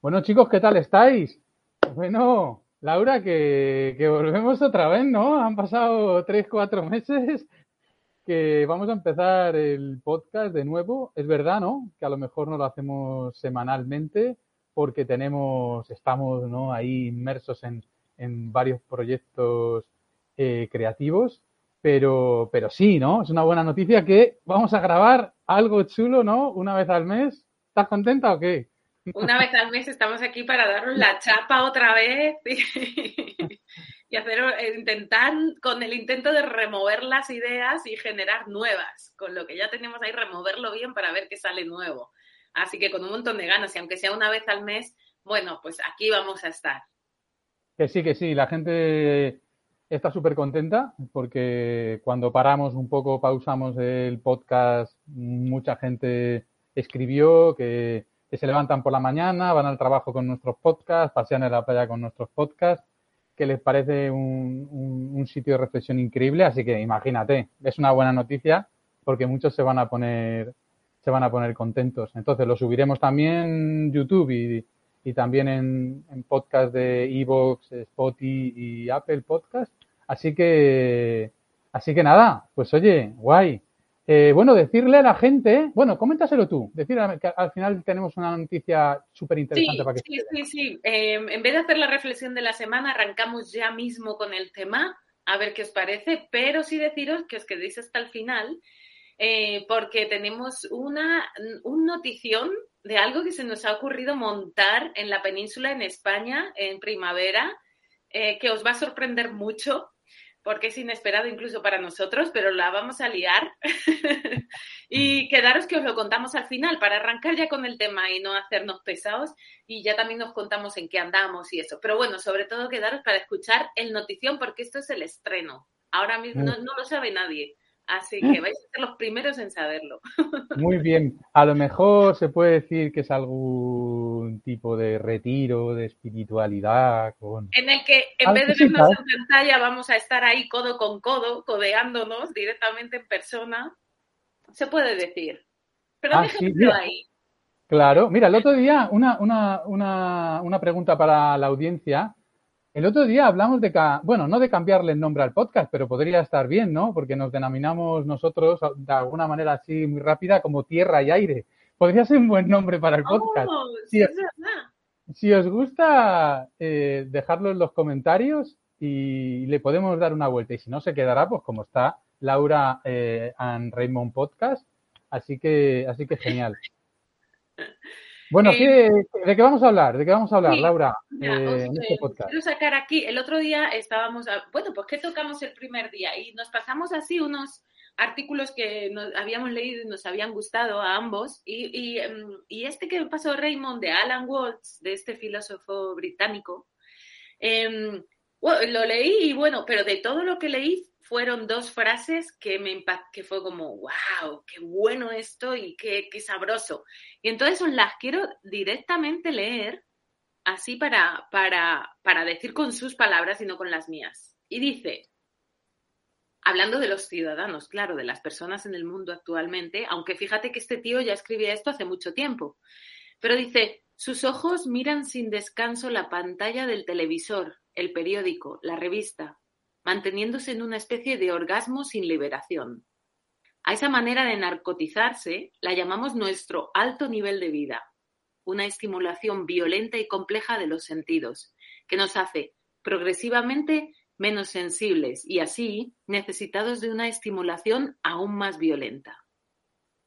Bueno, chicos, ¿qué tal estáis? Bueno, Laura, que, que volvemos otra vez, ¿no? Han pasado tres, cuatro meses que vamos a empezar el podcast de nuevo. Es verdad, ¿no? Que a lo mejor no lo hacemos semanalmente porque tenemos, estamos ¿no? ahí inmersos en, en varios proyectos eh, creativos, pero, pero sí, ¿no? Es una buena noticia que vamos a grabar algo chulo, ¿no? Una vez al mes. ¿Estás contenta o qué? Una vez al mes estamos aquí para daros la chapa otra vez y hacer, eh, intentar, con el intento de remover las ideas y generar nuevas. Con lo que ya tenemos ahí, removerlo bien para ver qué sale nuevo. Así que con un montón de ganas, y aunque sea una vez al mes, bueno, pues aquí vamos a estar. Que sí, que sí, la gente está súper contenta porque cuando paramos un poco, pausamos el podcast, mucha gente escribió que, que, se levantan por la mañana, van al trabajo con nuestros podcasts, pasean en la playa con nuestros podcasts, que les parece un, un, sitio de reflexión increíble, así que imagínate, es una buena noticia porque muchos se van a poner se van a poner contentos. Entonces lo subiremos también YouTube y, y también en, en, podcast de Evox, Spotify y Apple Podcast. Así que, así que nada, pues oye, guay. Eh, bueno, decirle a la gente, bueno, coméntaselo tú, decirle que al final tenemos una noticia súper interesante sí, para que... Sí, sí, sí. Eh, en vez de hacer la reflexión de la semana, arrancamos ya mismo con el tema, a ver qué os parece, pero sí deciros que os quedéis hasta el final, eh, porque tenemos una, un notición de algo que se nos ha ocurrido montar en la península en España en primavera, eh, que os va a sorprender mucho porque es inesperado incluso para nosotros, pero la vamos a liar. y quedaros que os lo contamos al final para arrancar ya con el tema y no hacernos pesados y ya también nos contamos en qué andamos y eso. Pero bueno, sobre todo quedaros para escuchar el notición porque esto es el estreno. Ahora mismo no, no lo sabe nadie. Así que vais a ser los primeros en saberlo. Muy bien. A lo mejor se puede decir que es algún tipo de retiro, de espiritualidad. Con... En el que en vez de vernos en pantalla vamos a estar ahí codo con codo, codeándonos directamente en persona. Se puede decir. Pero Ah, sí, ahí. Claro, mira, el otro día, una, una, una, una pregunta para la audiencia. El otro día hablamos de, bueno, no de cambiarle el nombre al podcast, pero podría estar bien, ¿no? Porque nos denominamos nosotros de alguna manera así muy rápida como tierra y aire. Podría ser un buen nombre para el podcast. Oh, verdad. Si os gusta, eh, dejadlo en los comentarios y le podemos dar una vuelta. Y si no, se quedará, pues como está Laura eh, and Raymond Podcast. Así que, así que genial. Bueno, Eh, ¿qué- ¿de qué vamos a hablar? ¿De qué vamos a hablar, Sí, Laura, Mira, eh, os, en este eh, podcast? quiero sacar aquí, el otro día estábamos, a- bueno, pues ¿qué tocamos el primer día? Y nos pasamos así unos artículos que nos habíamos leído y nos habían gustado a ambos. Y, y, em, y este que pasó Raymond de Alan Watts, de este filósofo británico, em, lo leí y bueno, pero de todo lo que leí fueron dos frases que me impact que fue como, wow, qué bueno esto y qué, qué sabroso. Y entonces las quiero directamente leer así para, para, para decir con sus palabras y no con las mías. Y dice, hablando de los ciudadanos, claro, de las personas en el mundo actualmente, aunque fíjate que este tío ya escribía esto hace mucho tiempo, pero dice, sus ojos miran sin descanso la pantalla del televisor, el periódico, la revista, manteniéndose en una especie de orgasmo sin liberación. A esa manera de narcotizarse la llamamos nuestro alto nivel de vida, una estimulación violenta y compleja de los sentidos, que nos hace progresivamente menos sensibles y así necesitados de una estimulación aún más violenta.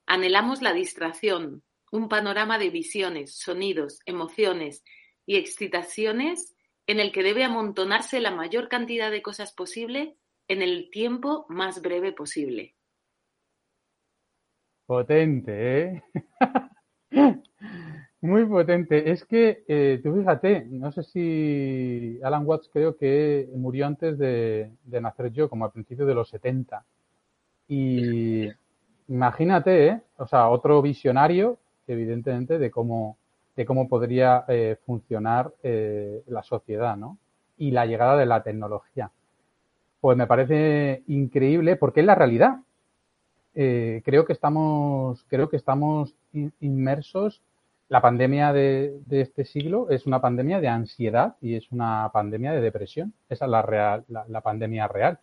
Anhelamos la distracción, un panorama de visiones, sonidos, emociones y excitaciones en el que debe amontonarse la mayor cantidad de cosas posible en el tiempo más breve posible. Potente, ¿eh? Muy potente. Es que, eh, tú fíjate, no sé si Alan Watts creo que murió antes de, nacer yo, como al principio de los 70. Y imagínate, ¿eh? o sea, otro visionario, evidentemente, de cómo, de cómo podría eh, funcionar eh, la sociedad, ¿no? Y la llegada de la tecnología. Pues me parece increíble porque es la realidad. creo que estamos, creo que estamos inmersos la pandemia de, este siglo es una pandemia de ansiedad y es una pandemia de depresión. Esa es la, real, la, pandemia real.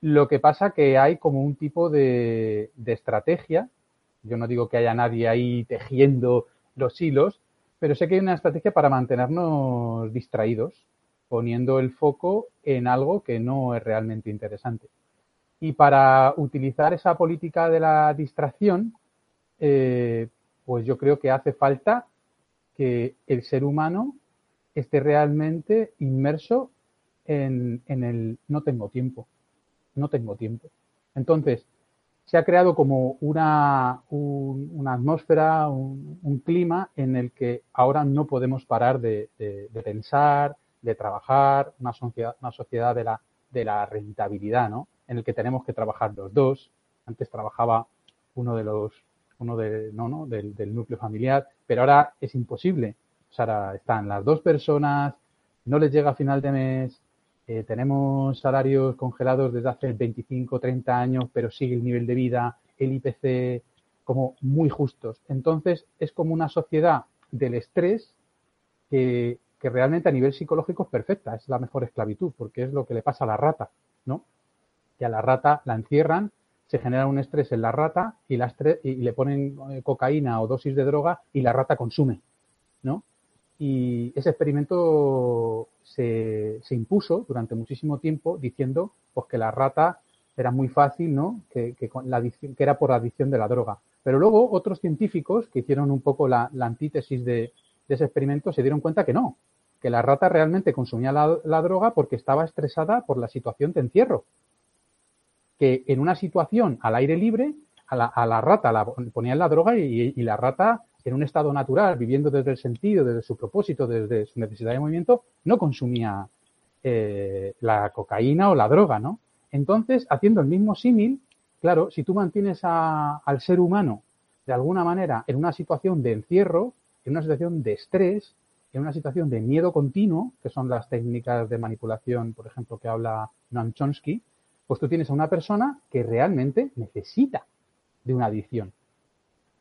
Lo que pasa que hay como un tipo de, estrategia. Yo no digo que haya nadie ahí tejiendo los hilos, pero sé que hay una estrategia para mantenernos distraídos, poniendo el foco en algo que no es realmente interesante. Y para utilizar esa política de la distracción, eh, pues yo creo que hace falta que el ser humano esté realmente inmerso en, el no tengo tiempo, no tengo tiempo. Entonces, se ha creado como una, una atmósfera, un, clima en el que ahora no podemos parar de, pensar, de trabajar, una sociedad, una sociedad de, la, de la rentabilidad, ¿no? En el que tenemos que trabajar los dos. Antes trabajaba uno de los uno de, no, no, del, núcleo familiar, pero ahora es imposible. O sea, están las dos personas, no les llega a final de mes, eh, tenemos salarios congelados desde hace 25, 30 años, pero sigue el nivel de vida, el IPC, como muy justos. Entonces, es como una sociedad del estrés que, que realmente a nivel psicológico es perfecta, es la mejor esclavitud, porque es lo que le pasa a la rata, ¿no? Que a la rata la encierran se genera un estrés en la rata y, la y le ponen eh, cocaína o dosis de droga y la rata consume, ¿no? Y ese experimento se, impuso durante muchísimo tiempo diciendo pues, que la rata era muy fácil, ¿no? Que, la que era por adicción de la droga. Pero luego otros científicos que hicieron un poco la, antítesis de, ese experimento se dieron cuenta que no, que la rata realmente consumía la droga porque estaba estresada por la situación de encierro que en una situación al aire libre, a la, rata la ponían la droga y, la rata en un estado natural, viviendo desde el sentido, desde su propósito, desde su necesidad de movimiento, no consumía eh, la cocaína o la droga, ¿no? Entonces, haciendo el mismo símil, claro, si tú mantienes al ser humano de alguna manera en una situación de encierro, en una situación de estrés, en una situación de miedo continuo, que son las técnicas de manipulación, por ejemplo, que habla Noam Chomsky, pues tú tienes a una persona que realmente necesita de una adicción.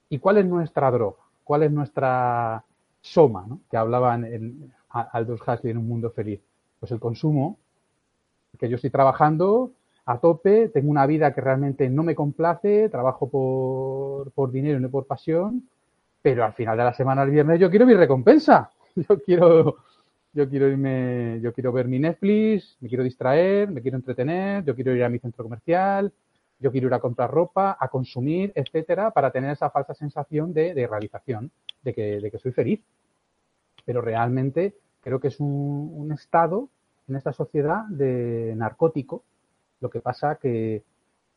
¿Y cuál es nuestra droga? ¿Cuál es nuestra soma? Que hablaban en Aldous Huxley en Un Mundo Feliz. Pues el consumo, que yo estoy trabajando a tope, tengo una vida que realmente no me complace, trabajo por, por dinero y no por pasión, pero al final de la semana, el viernes, yo quiero mi recompensa. Yo quiero yo quiero irme, yo quiero ver mi Netflix, me quiero distraer, me quiero entretener, yo quiero ir a mi centro comercial, yo quiero ir a comprar ropa, a consumir, etcétera, para tener esa falsa sensación de, realización, de que, soy feliz. Pero realmente creo que es un, estado en esta sociedad de narcótico, lo que pasa que,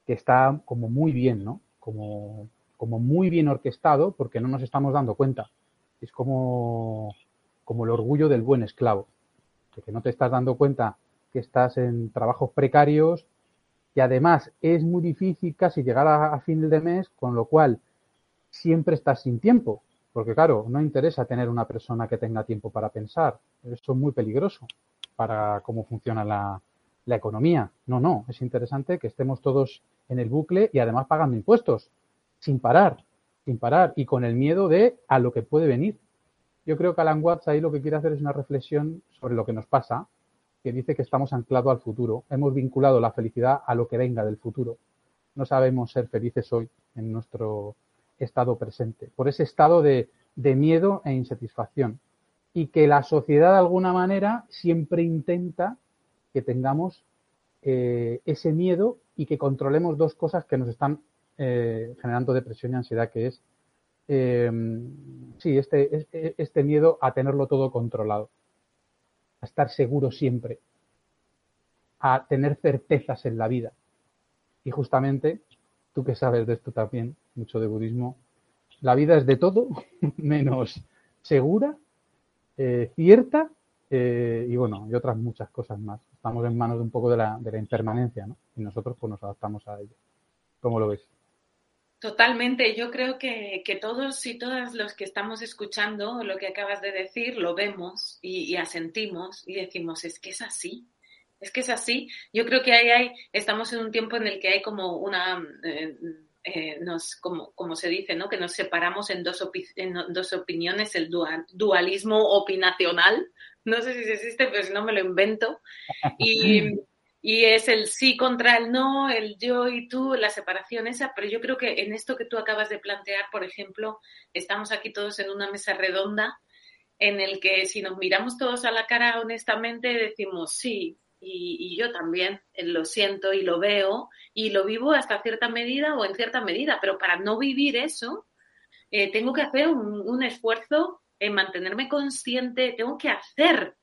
que está como muy bien, ¿no? Como, como muy bien orquestado porque no nos estamos dando cuenta. Es como como el orgullo del buen esclavo, de que no te estás dando cuenta que estás en trabajos precarios y además es muy difícil casi llegar a, fin de mes, con lo cual siempre estás sin tiempo, porque claro, no interesa tener una persona que tenga tiempo para pensar, eso es muy peligroso para cómo funciona la, la economía. No, no, es interesante que estemos todos en el bucle y además pagando impuestos, sin parar, sin parar y con el miedo de a lo que puede venir. Yo creo que Alan Watts ahí lo que quiere hacer es una reflexión sobre lo que nos pasa, que dice que estamos anclados al futuro. Hemos vinculado la felicidad a lo que venga del futuro. No sabemos ser felices hoy en nuestro estado presente, por ese estado de, miedo e insatisfacción. Y que la sociedad de alguna manera siempre intenta que tengamos eh, ese miedo y que controlemos dos cosas que nos están eh, generando depresión y ansiedad, que es Em, sí, este, este miedo a tenerlo todo controlado, estar seguro siempre, a tener certezas en la vida. Y justamente, tú que sabes de esto también, mucho de budismo, la vida es de todo menos segura, eh, cierta eh, y bueno, y otras muchas cosas más. Estamos en manos de un poco de la, de la impermanencia, ¿no? Y nosotros pues nos adaptamos a ello. ¿Cómo lo ves? Totalmente. Yo creo que, todos y todas los que estamos escuchando lo que acabas de decir lo vemos y, asentimos y decimos, es que es así. Es que es así. Yo creo que ahí hay, estamos en un tiempo en el que hay como una, eh, eh, nos, como, como se dice, ¿no? Que nos separamos en dos, en dos opiniones, el dualismo opinacional. No sé si existe, pero si no me lo invento. Y, y es el sí contra el no, el yo y tú, la separación esa, pero yo creo que en esto que tú acabas de plantear, por ejemplo, estamos aquí todos en una mesa redonda en el que si nos miramos todos a la cara honestamente decimos sí, y, yo también eh, lo siento y lo veo y lo vivo hasta cierta medida o en cierta medida, pero para no vivir eso, eh, tengo que hacer un, un esfuerzo en mantenerme consciente, tengo que hacer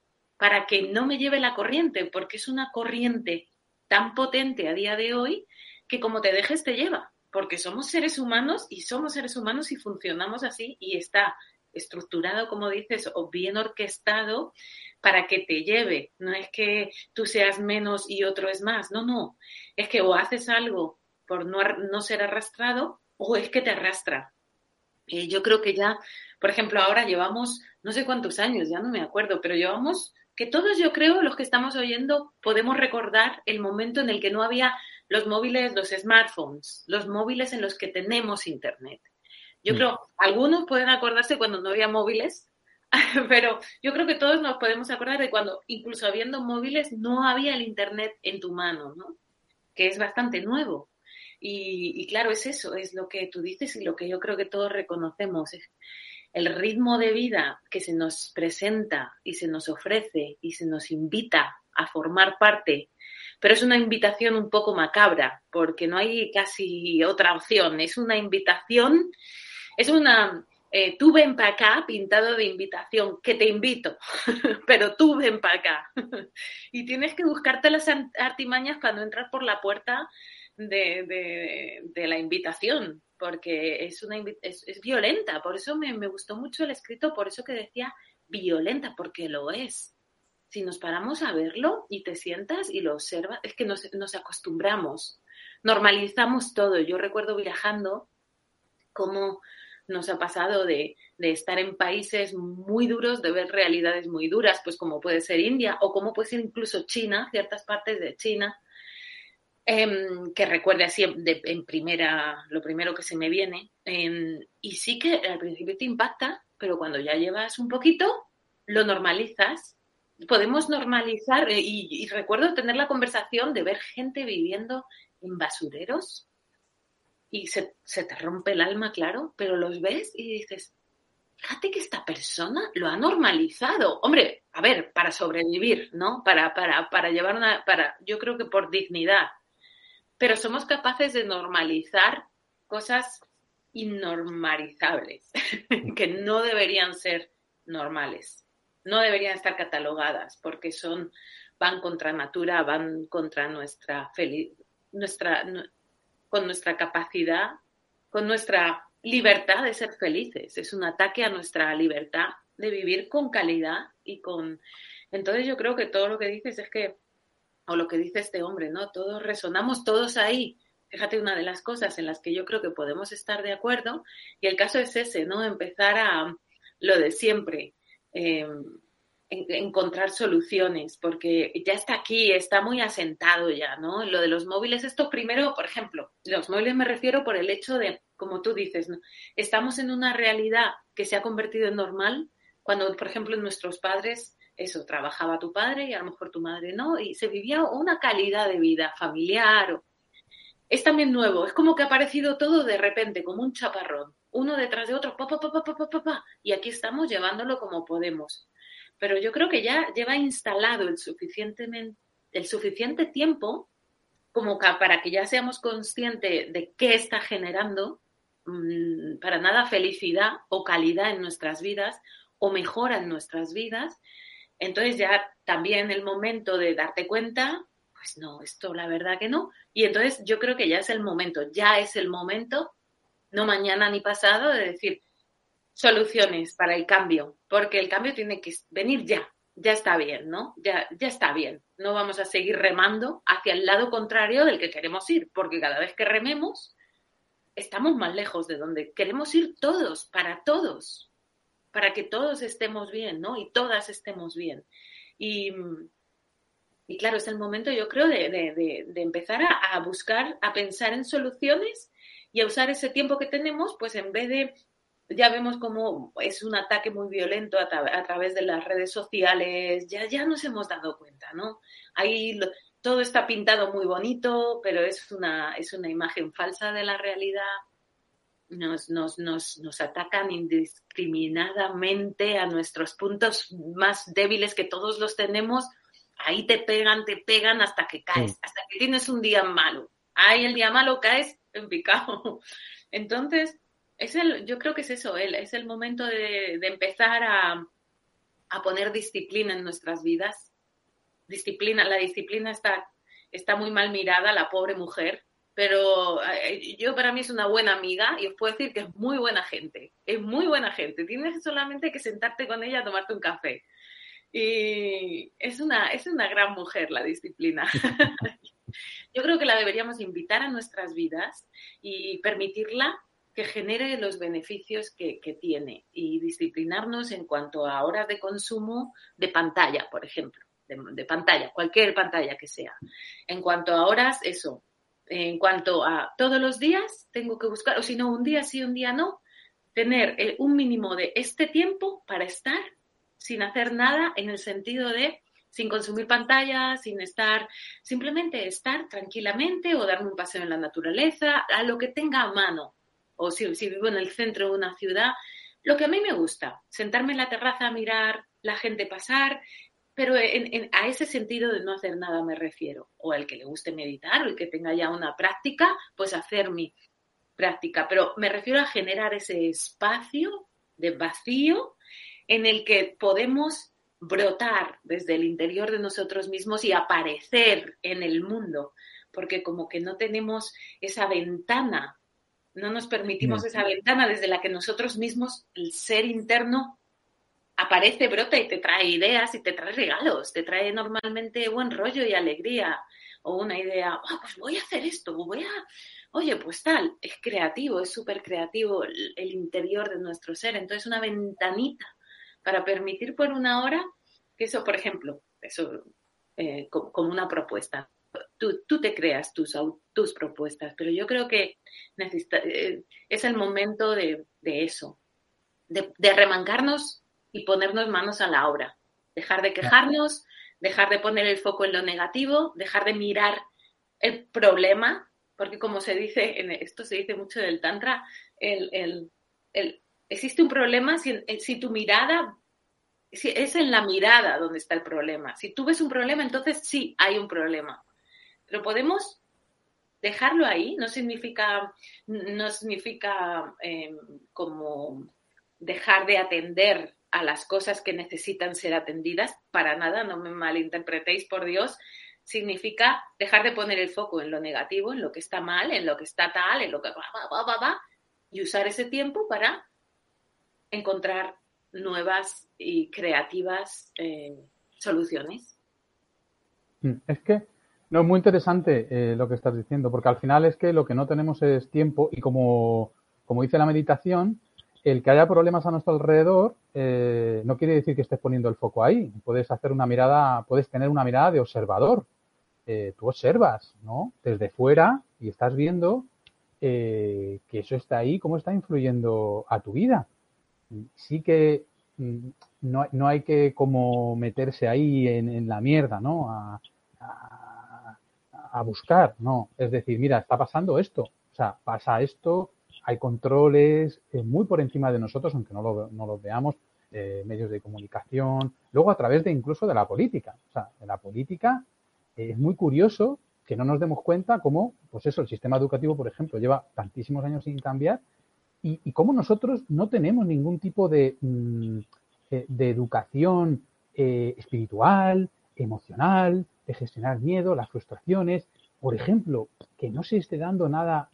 para que no me lleve la corriente, porque es una corriente tan potente a día de hoy que como te dejes te lleva, porque somos seres humanos y somos seres humanos y funcionamos así y está estructurado, como dices, o bien orquestado para que te lleve. No es que tú seas menos y otro es más, no, no. Es que o haces algo por no, no ser arrastrado o es que te arrastra. Eh, yo creo que ya, por ejemplo, ahora llevamos, no sé cuántos años, ya no me acuerdo, pero llevamos que todos yo creo, los que estamos oyendo, podemos recordar el momento en el que no había los móviles, los smartphones, los móviles en los que tenemos Internet. Yo mm. creo, algunos pueden acordarse cuando no había móviles, pero yo creo que todos nos podemos acordar de cuando, incluso habiendo móviles, no había el Internet en tu mano, ¿no? Que es bastante nuevo. Y, y claro, es eso, es lo que tú dices y lo que yo creo que todos reconocemos el ritmo de vida que se nos presenta y se nos ofrece y se nos invita a formar parte, pero es una invitación un poco macabra, porque no hay casi otra opción, es una invitación, es una, eh, tú ven para acá pintado de invitación, que te invito, pero tú ven para acá. y tienes que buscarte las artimañas cuando entras por la puerta de, de la invitación, porque es, una, es, es violenta. Por eso me, me, gustó mucho el escrito, por eso que decía violenta, porque lo es. Si nos paramos a verlo y te sientas y lo observas, es que nos, nos acostumbramos, normalizamos todo. Yo recuerdo viajando cómo nos ha pasado de, de, estar en países muy duros, de ver realidades muy duras, pues como puede ser India o como puede ser incluso China, ciertas partes de China, Em, que recuerde así en primera, lo primero que se me viene. Em, y sí que al principio te impacta, pero cuando ya llevas un poquito, lo normalizas. Podemos normalizar, eh, y, recuerdo tener la conversación de ver gente viviendo en basureros y se, se te rompe el alma, claro, pero los ves y dices, fíjate que esta persona lo ha normalizado. Hombre, a ver, para sobrevivir, ¿no? Para, para, para llevar una, para, yo creo que por dignidad, pero somos capaces de normalizar cosas innormalizables, que no deberían ser normales, no deberían estar catalogadas, porque son, van contra natura, van contra nuestra nuestra, con nuestra capacidad, con nuestra libertad de ser felices. Es un ataque a nuestra libertad de vivir con calidad y con... Entonces yo creo que todo lo que dices es que o lo que dice este hombre, ¿no? Todos resonamos, todos ahí. Fíjate, una de las cosas en las que yo creo que podemos estar de acuerdo, y el caso es ese, ¿no? Empezar a lo de siempre, em, encontrar soluciones, porque ya está aquí, está muy asentado ya, ¿no? Lo de los móviles, esto primero, por ejemplo, los móviles me refiero por el hecho de, como tú dices, ¿no? estamos en una realidad que se ha convertido en normal, cuando, por ejemplo, nuestros padres eso, trabajaba tu padre y a lo mejor tu madre no, y se vivía una calidad de vida familiar. Es también nuevo, es como que ha aparecido todo de repente, como un chaparrón, uno detrás de otro, pa, pa, pa, pa, y aquí estamos llevándolo como podemos. Pero yo creo que ya lleva instalado el, suficientemente, el suficiente tiempo como para que ya seamos conscientes de qué está generando mm, para nada felicidad o calidad en nuestras vidas o mejora en nuestras vidas entonces ya también el momento de darte cuenta, pues no, esto la verdad que no. Y entonces yo creo que ya es el momento, ya es el momento, no mañana ni pasado, de decir, soluciones para el cambio, porque el cambio tiene que venir ya, ya está bien, ¿no? Ya, ya está bien. No vamos a seguir remando hacia el lado contrario del que queremos ir, porque cada vez que rememos, estamos más lejos de donde queremos ir todos, para todos, para que todos estemos bien, ¿no? Y todas estemos bien. Y, y claro, es el momento, yo creo, de, de, de empezar a, a, buscar, a pensar en soluciones y a usar ese tiempo que tenemos, pues en vez de, ya vemos cómo es un ataque muy violento a través de las redes sociales, ya, ya nos hemos dado cuenta, ¿no? Ahí lo, todo está pintado muy bonito, pero es una, es una imagen falsa de la realidad. Nos, nos, nos, nos, atacan indiscriminadamente a nuestros puntos más débiles que todos los tenemos. Ahí te pegan, te pegan hasta que caes, sí. hasta que tienes un día malo. Ahí el día malo caes en picado. Entonces, es el, yo creo que es eso, el, es el momento de, de empezar a, a poner disciplina en nuestras vidas disciplina, la disciplina está, está muy mal mirada, la pobre mujer, pero eh, yo para mí es una buena amiga y os puedo decir que es muy buena gente, es muy buena gente, tienes solamente que sentarte con ella a tomarte un café. Y es una, es una gran mujer la disciplina. yo creo que la deberíamos invitar a nuestras vidas y permitirla que genere los beneficios que, que, tiene y disciplinarnos en cuanto a horas de consumo de pantalla, por ejemplo de, de, pantalla, cualquier pantalla que sea. En cuanto a horas, eso. En cuanto a todos los días, tengo que buscar, o si no, un día sí, un día no, tener eh, un mínimo de este tiempo para estar sin hacer nada en el sentido de sin consumir pantalla, sin estar, simplemente estar tranquilamente o darme un paseo en la naturaleza, a lo que tenga a mano. O si, si vivo en el centro de una ciudad, lo que a mí me gusta, sentarme en la terraza a mirar la gente pasar, pero en, en, a ese sentido de no hacer nada me refiero. O el que le guste meditar o el que tenga ya una práctica, pues hacer mi práctica. Pero me refiero a generar ese espacio de vacío en el que podemos brotar desde el interior de nosotros mismos y aparecer en el mundo, porque como que no tenemos esa ventana, no nos permitimos esa ventana desde la que nosotros mismos, el ser interno, aparece, brota y te trae ideas y te trae regalos, te trae normalmente buen rollo y alegría o una idea, oh, pues voy a hacer esto, voy a, oye, pues tal, es creativo, es súper creativo el, interior de nuestro ser, entonces una ventanita para permitir por una hora que eso, por ejemplo, eso eh, como, una propuesta. Tú, tú te creas tus, tus propuestas, pero yo creo que necesita, eh, es el momento de, de eso, de, de remangarnos y ponernos manos a la obra. Dejar de quejarnos, dejar de poner el foco en lo negativo, dejar de mirar el problema, porque como se dice, en esto se dice mucho del Tantra, el, el, el, existe un problema si, si tu mirada, si es en la mirada donde está el problema. Si tú ves un problema, entonces sí hay un problema. Pero podemos dejarlo ahí, no significa, no significa eh, como dejar de atender a las cosas que necesitan ser atendidas, para nada, no me malinterpretéis, por Dios, significa dejar de poner el foco en lo negativo, en lo que está mal, en lo que está tal, en lo que va, va, va, va, y usar ese tiempo para encontrar nuevas y creativas eh, soluciones. Mm, es que no es muy interesante eh, lo que estás diciendo, porque al final es que lo que no tenemos es tiempo y como, como dice la meditación, el que haya problemas a nuestro alrededor eh, no quiere decir que estés poniendo el foco ahí. Puedes hacer una mirada, puedes tener una mirada de observador. Eh, tú observas, ¿no? Desde fuera y estás viendo eh, que eso está ahí, cómo está influyendo a tu vida. Sí que mm, no, no hay que como meterse ahí en, la mierda, ¿no? A, a, a buscar, no. Es decir, mira, está pasando esto. O sea, pasa esto, hay controles eh, muy por encima de nosotros, aunque no lo, veamos, eh, medios de comunicación, luego a través de incluso de la política. O sea, en la política eh, es muy curioso que no nos demos cuenta cómo, pues eso, el sistema educativo, por ejemplo, lleva tantísimos años sin cambiar y, cómo nosotros no tenemos ningún tipo de, mm, de educación espiritual, emocional, de gestionar miedo, las frustraciones. Por ejemplo, que no se esté dando nada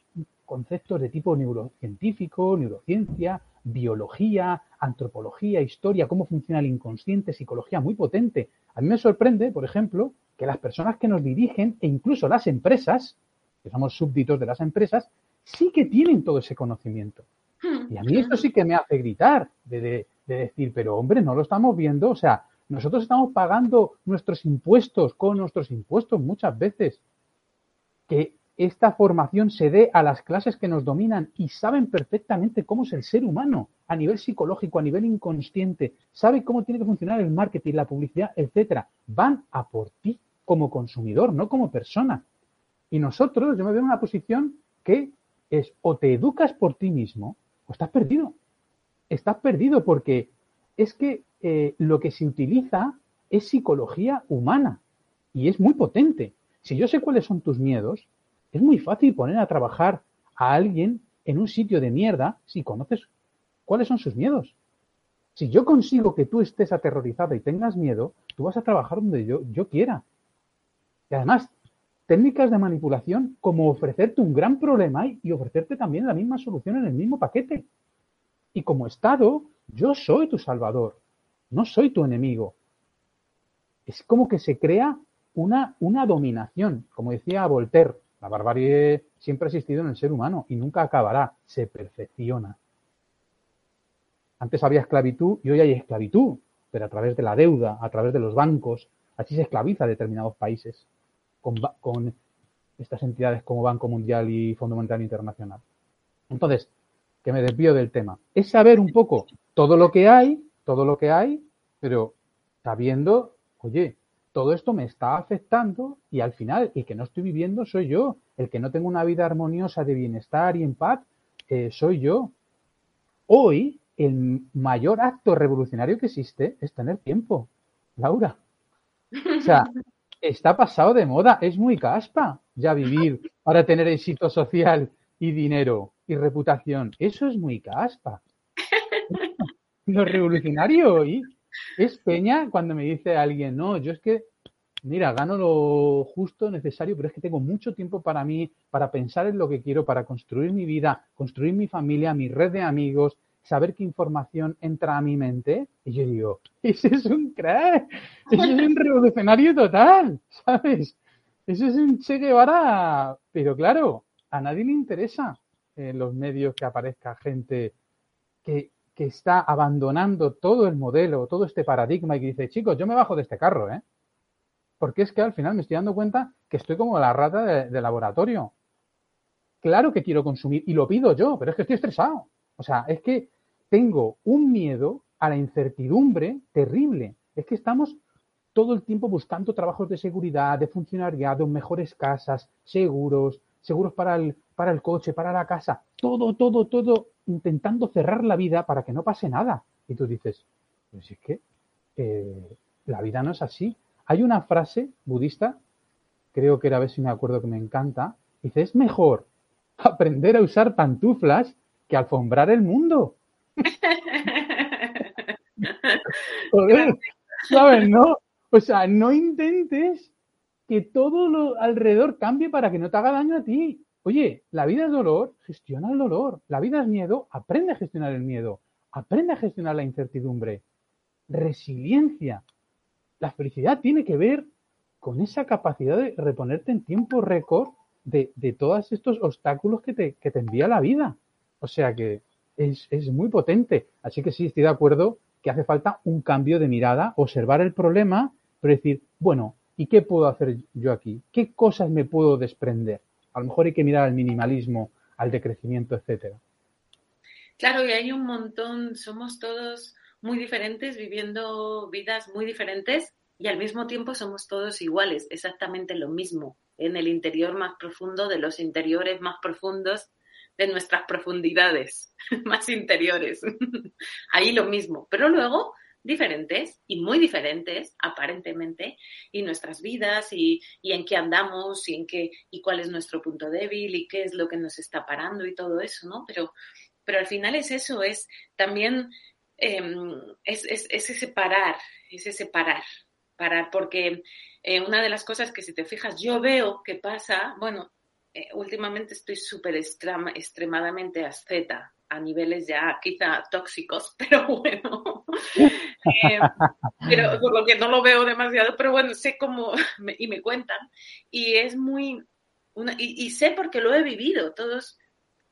conceptos de tipo neurocientífico, neurociencia, biología, antropología, historia, cómo funciona el inconsciente, psicología muy potente. A mí me sorprende, por ejemplo, que las personas que nos dirigen e incluso las empresas, que somos súbditos de las empresas, sí que tienen todo ese conocimiento. Hmm. Y a mí esto sí que me hace gritar, de, de, decir, pero hombre, no lo estamos viendo. O sea, nosotros estamos pagando nuestros impuestos con nuestros impuestos muchas veces. Que esta formación se dé a las clases que nos dominan y saben perfectamente cómo es el ser humano a nivel psicológico, a nivel inconsciente, saben cómo tiene que funcionar el marketing, la publicidad, etcétera. Van a por ti como consumidor, no como persona. Y nosotros, yo me veo en una posición que es o te educas por ti mismo o estás perdido. Estás perdido porque es que eh, lo que se utiliza es psicología humana y es muy potente. Si yo sé cuáles son tus miedos, es muy fácil poner a trabajar a alguien en un sitio de mierda si conoces cuáles son sus miedos. Si yo consigo que tú estés aterrorizada y tengas miedo, tú vas a trabajar donde yo, yo quiera. Y además, técnicas de manipulación como ofrecerte un gran problema y ofrecerte también la misma solución en el mismo paquete. Y como Estado, yo soy tu salvador, no soy tu enemigo. Es como que se crea una, una dominación, como decía Voltaire, la barbarie siempre ha existido en el ser humano y nunca acabará, se perfecciona. Antes había esclavitud y hoy hay esclavitud, pero a través de la deuda, a través de los bancos, así se esclaviza determinados países con, estas entidades como Banco Mundial y Fondo Monetario Internacional. Entonces, que me desvío del tema, es saber un poco todo lo que hay, todo lo que hay, pero sabiendo, oye, todo esto me está afectando y al final el que no estoy viviendo soy yo, el que no tengo una vida armoniosa de bienestar y en paz eh, soy yo. Hoy el mayor acto revolucionario que existe es tener tiempo, Laura. O sea, está pasado de moda, es muy caspa ya vivir para tener éxito social y dinero y reputación. Eso es muy caspa. Lo revolucionario hoy es Peña cuando me dice alguien, no, yo es que, mira, gano lo justo, necesario, pero es que tengo mucho tiempo para mí, para pensar en lo que quiero, para construir mi vida, construir mi familia, mi red de amigos, saber qué información entra a mi mente. Y yo digo, ese es un crack, ese es un revolucionario total, ¿sabes? Ese es un Che Guevara, pero claro, a nadie le interesa en los medios que aparezca gente que que está abandonando todo el modelo, todo este paradigma y que dice, chicos, yo me bajo de este carro, ¿eh? Porque es que al final me estoy dando cuenta que estoy como la rata de, laboratorio. Claro que quiero consumir y lo pido yo, pero es que estoy estresado. O sea, es que tengo un miedo a la incertidumbre terrible. Es que estamos todo el tiempo buscando trabajos de seguridad, de funcionariado, mejores casas, seguros, seguros para el, para el coche, para la casa, todo, todo, todo intentando cerrar la vida para que no pase nada. Y tú dices, pues es que eh, la vida no es así. Hay una frase budista, creo que era, a ver si me acuerdo que me encanta, dice, es mejor aprender a usar pantuflas que alfombrar el mundo. Joder, ¿sabes, no? O sea, no intentes que todo lo alrededor cambie para que no te haga daño a ti. Oye, la vida es dolor, gestiona el dolor. La vida es miedo, aprende a gestionar el miedo. Aprende a gestionar la incertidumbre. Resiliencia. La felicidad tiene que ver con esa capacidad de reponerte en tiempo récord de, todos estos obstáculos que te, envía la vida. O sea que es, es muy potente. Así que sí, estoy de acuerdo que hace falta un cambio de mirada, observar el problema, pero decir, bueno, ¿y qué puedo hacer yo aquí? ¿Qué cosas me puedo desprender? A lo mejor hay que mirar al minimalismo, al decrecimiento, etcétera. Claro, y hay un montón, somos todos muy diferentes, viviendo vidas muy diferentes y al mismo tiempo somos todos iguales, exactamente lo mismo, en el interior más profundo de los interiores más profundos de nuestras profundidades más interiores. Ahí lo mismo, pero luego diferentes y muy diferentes aparentemente y nuestras vidas y, en qué andamos y en qué y cuál es nuestro punto débil y qué es lo que nos está parando y todo eso, ¿no? Pero, pero al final es eso, es también em, es, es, ese parar, es ese parar, parar, porque eh, una de las cosas que si te fijas yo veo que pasa, bueno, eh, últimamente estoy súper extremadamente asceta a niveles ya quizá tóxicos, pero bueno, eh, pero por lo que no lo veo demasiado, pero bueno, sé cómo, y me cuentan, y es muy, y, sé porque lo he vivido, todos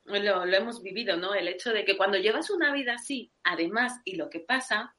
lo, lo hemos vivido, ¿no? El hecho de que cuando llevas una vida así, además, y lo que pasa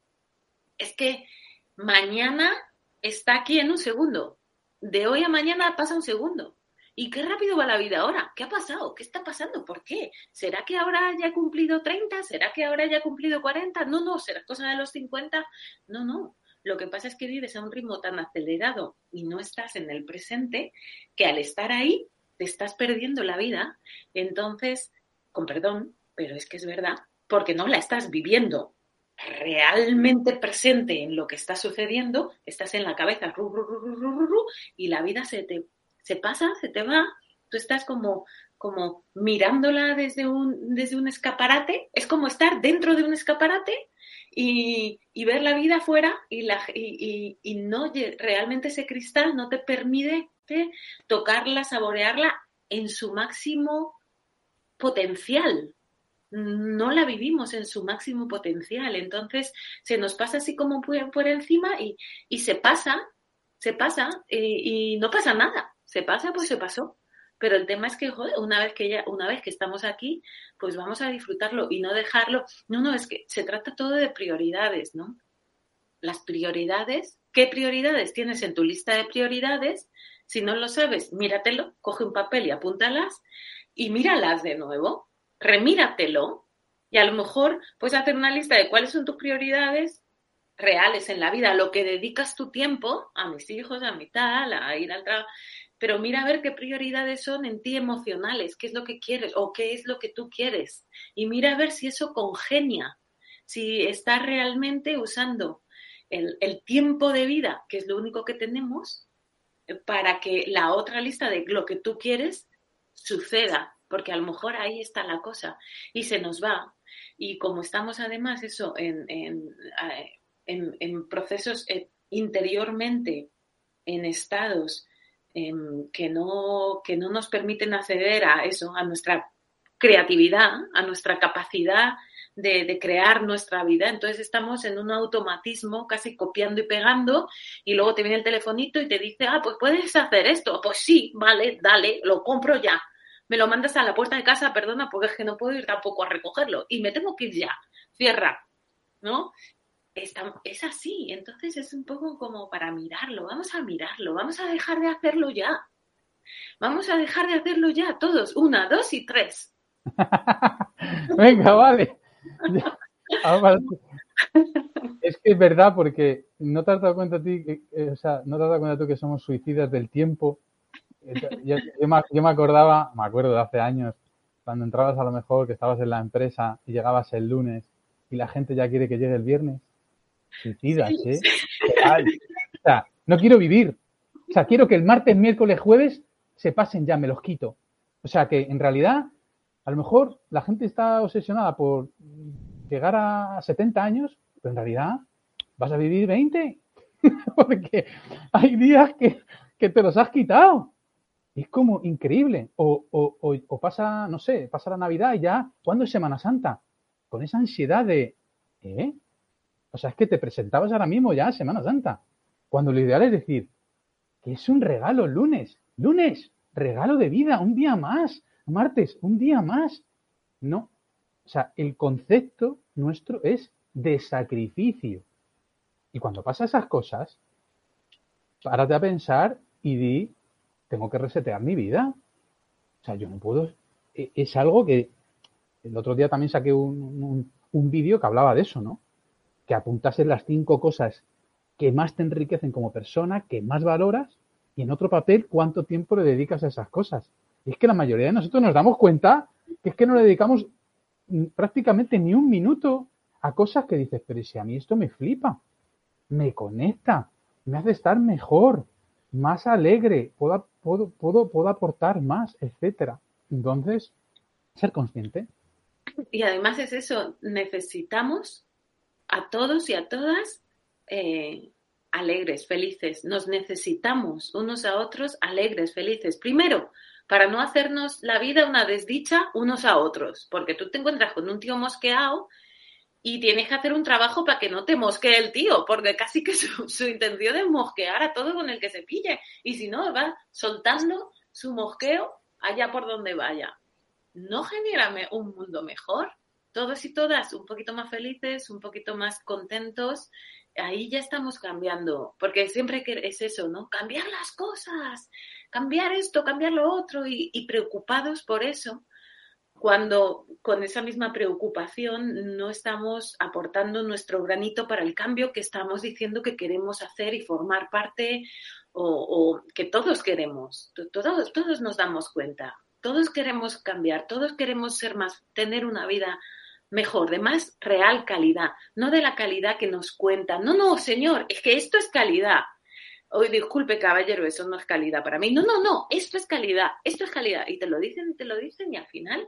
es que mañana está aquí en un segundo, de hoy a mañana pasa un segundo. ¿Y qué rápido va la vida ahora? ¿Qué ha pasado? ¿Qué está pasando? ¿Por qué? ¿Será que ahora ya he cumplido 30? ¿Será que ahora ya he cumplido 40? No, no, será cosa de los 50. No, no. Lo que pasa es que vives a un ritmo tan acelerado y no estás en el presente que al estar ahí te estás perdiendo la vida. Entonces, con perdón, pero es que es verdad, porque no la estás viviendo realmente presente en lo que está sucediendo, estás en la cabeza y la vida se te se pasa, se te va, tú estás como, como mirándola desde un, desde un escaparate, es como estar dentro de un escaparate y, ver la vida afuera y, la, y, y, no realmente ese cristal no te permite tocarla, saborearla en su máximo potencial. No la vivimos en su máximo potencial. Entonces se nos pasa así como por, encima y, se pasa, se pasa eh, y no pasa nada se pasa, pues se pasó. Pero el tema es que, una vez que ya, una vez que estamos aquí, pues vamos a disfrutarlo y no dejarlo. No, no, es que se trata todo de prioridades, ¿no? Las prioridades, ¿qué prioridades tienes en tu lista de prioridades? Si no lo sabes, míratelo, coge un papel y apúntalas y míralas de nuevo, remíratelo y a lo mejor puedes hacer una lista de cuáles son tus prioridades reales en la vida, lo que dedicas tu tiempo a mis hijos, a mi tal, a ir al trabajo, pero mira a ver qué prioridades son en ti emocionales, qué es lo que quieres o qué es lo que tú quieres. Y mira a ver si eso congenia, si estás realmente usando el, tiempo de vida, que es lo único que tenemos, para que la otra lista de lo que tú quieres suceda, porque a lo mejor ahí está la cosa y se nos va. Y como estamos además eso en, en, en procesos eh, interiormente, en estados Em, que, no, que no nos permiten acceder a eso, a nuestra creatividad, a nuestra capacidad de, crear nuestra vida. Entonces estamos en un automatismo, casi copiando y pegando, y luego te viene el telefonito y te dice, ah, pues puedes hacer esto. Pues sí, vale, dale, lo compro ya. Me lo mandas a la puerta de casa, perdona, porque es que no puedo ir tampoco a recogerlo. Y me tengo que ir ya. Cierra. ¿No? es así, entonces es un poco como para mirarlo, vamos a mirarlo, vamos a dejar de hacerlo ya. Vamos a dejar de hacerlo ya, todos, una, dos y tres. Venga, vale. es que es verdad, porque no te has dado cuenta ti, eh, o sea, no te has dado cuenta tú que somos suicidas del tiempo. Yo, me, yo, me, acordaba, me acuerdo de hace años, cuando entrabas a lo mejor que estabas en la empresa y llegabas el lunes y la gente ya quiere que llegue el viernes suicidas, ¿eh? O sea, no quiero vivir. O sea, quiero que el martes, miércoles, jueves se pasen ya, me los quito. O sea, que en realidad, a lo mejor la gente está obsesionada por llegar a 70 años, pero en realidad vas a vivir 20. Porque hay días que, que, te los has quitado. Es como increíble. O, o, o, pasa, no sé, pasa la Navidad y ya, ¿cuándo es Semana Santa? Con esa ansiedad de, ¿eh? O sea, es que te presentabas ahora mismo ya Semana Santa. Cuando lo ideal es decir, que es un regalo lunes. Lunes, regalo de vida, un día más. Martes, un día más. No. O sea, el concepto nuestro es de sacrificio. Y cuando pasa esas cosas, párate a pensar y di, tengo que resetear mi vida. O sea, yo no puedo. E, es algo que el otro día también saqué un, un vídeo que hablaba de eso, ¿no? que apuntases las cinco cosas que más te enriquecen como persona, que más valoras, y en otro papel cuánto tiempo le dedicas a esas cosas. Y es que la mayoría de nosotros nos damos cuenta que es que no le dedicamos prácticamente ni un minuto a cosas que dices, pero si a mí esto me flipa, me conecta, me hace estar mejor, más alegre, puedo, puedo, puedo, puedo aportar más, etcétera. Entonces, ser consciente. Y además es eso, necesitamos a todos y a todas eh, alegres, felices. Nos necesitamos unos a otros alegres, felices. Primero, para no hacernos la vida una desdicha unos a otros, porque tú te encuentras con un tío mosqueado y tienes que hacer un trabajo para que no te mosquee el tío, porque casi que su, intención es mosquear a todo con el que se pille, y si no, va soltando su mosqueo allá por donde vaya. ¿No genera un mundo mejor? Todos y todas un poquito más felices, un poquito más contentos, ahí ya estamos cambiando, porque siempre es eso, ¿no? Cambiar las cosas, cambiar esto, cambiar lo otro, y preocupados por eso, cuando con esa misma preocupación no estamos aportando nuestro granito para el cambio que estamos diciendo que queremos hacer y formar parte o, que todos queremos, todos, todos nos damos cuenta, todos queremos cambiar, todos queremos ser más, tener una vida mejor, de más real calidad, no de la calidad que nos cuentan. No, no, señor, es que esto es calidad. Hoy disculpe, caballero, eso no es calidad para mí. No, no, no, esto es calidad, esto es calidad. Y te lo dicen, te lo dicen y al final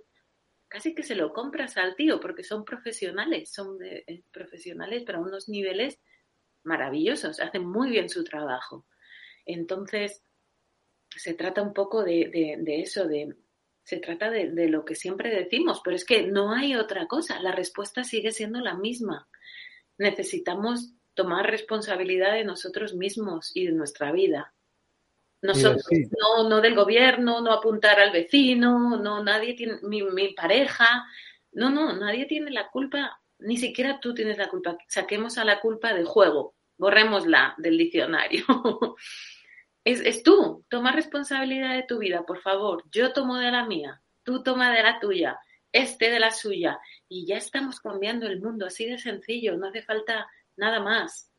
casi que se lo compras al tío porque son profesionales, son eh, profesionales para unos niveles maravillosos, hacen muy bien su trabajo. Entonces, se trata un poco de, eso, de, se trata de, lo que siempre decimos, pero es que no hay otra cosa, la respuesta sigue siendo la misma. Necesitamos tomar responsabilidad de nosotros mismos y de nuestra vida. Nosotros, no, no del gobierno, no apuntar al vecino, no nadie tiene, mi, mi pareja, no, no, nadie tiene la culpa, ni siquiera tú tienes la culpa. Saquemos a la culpa de juego, borrémosla del diccionario. es, es tú, toma responsabilidad de tu vida, por favor. Yo tomo de la mía, tú toma de la tuya, este de la suya. Y ya estamos cambiando el mundo, así de sencillo, no hace falta nada más.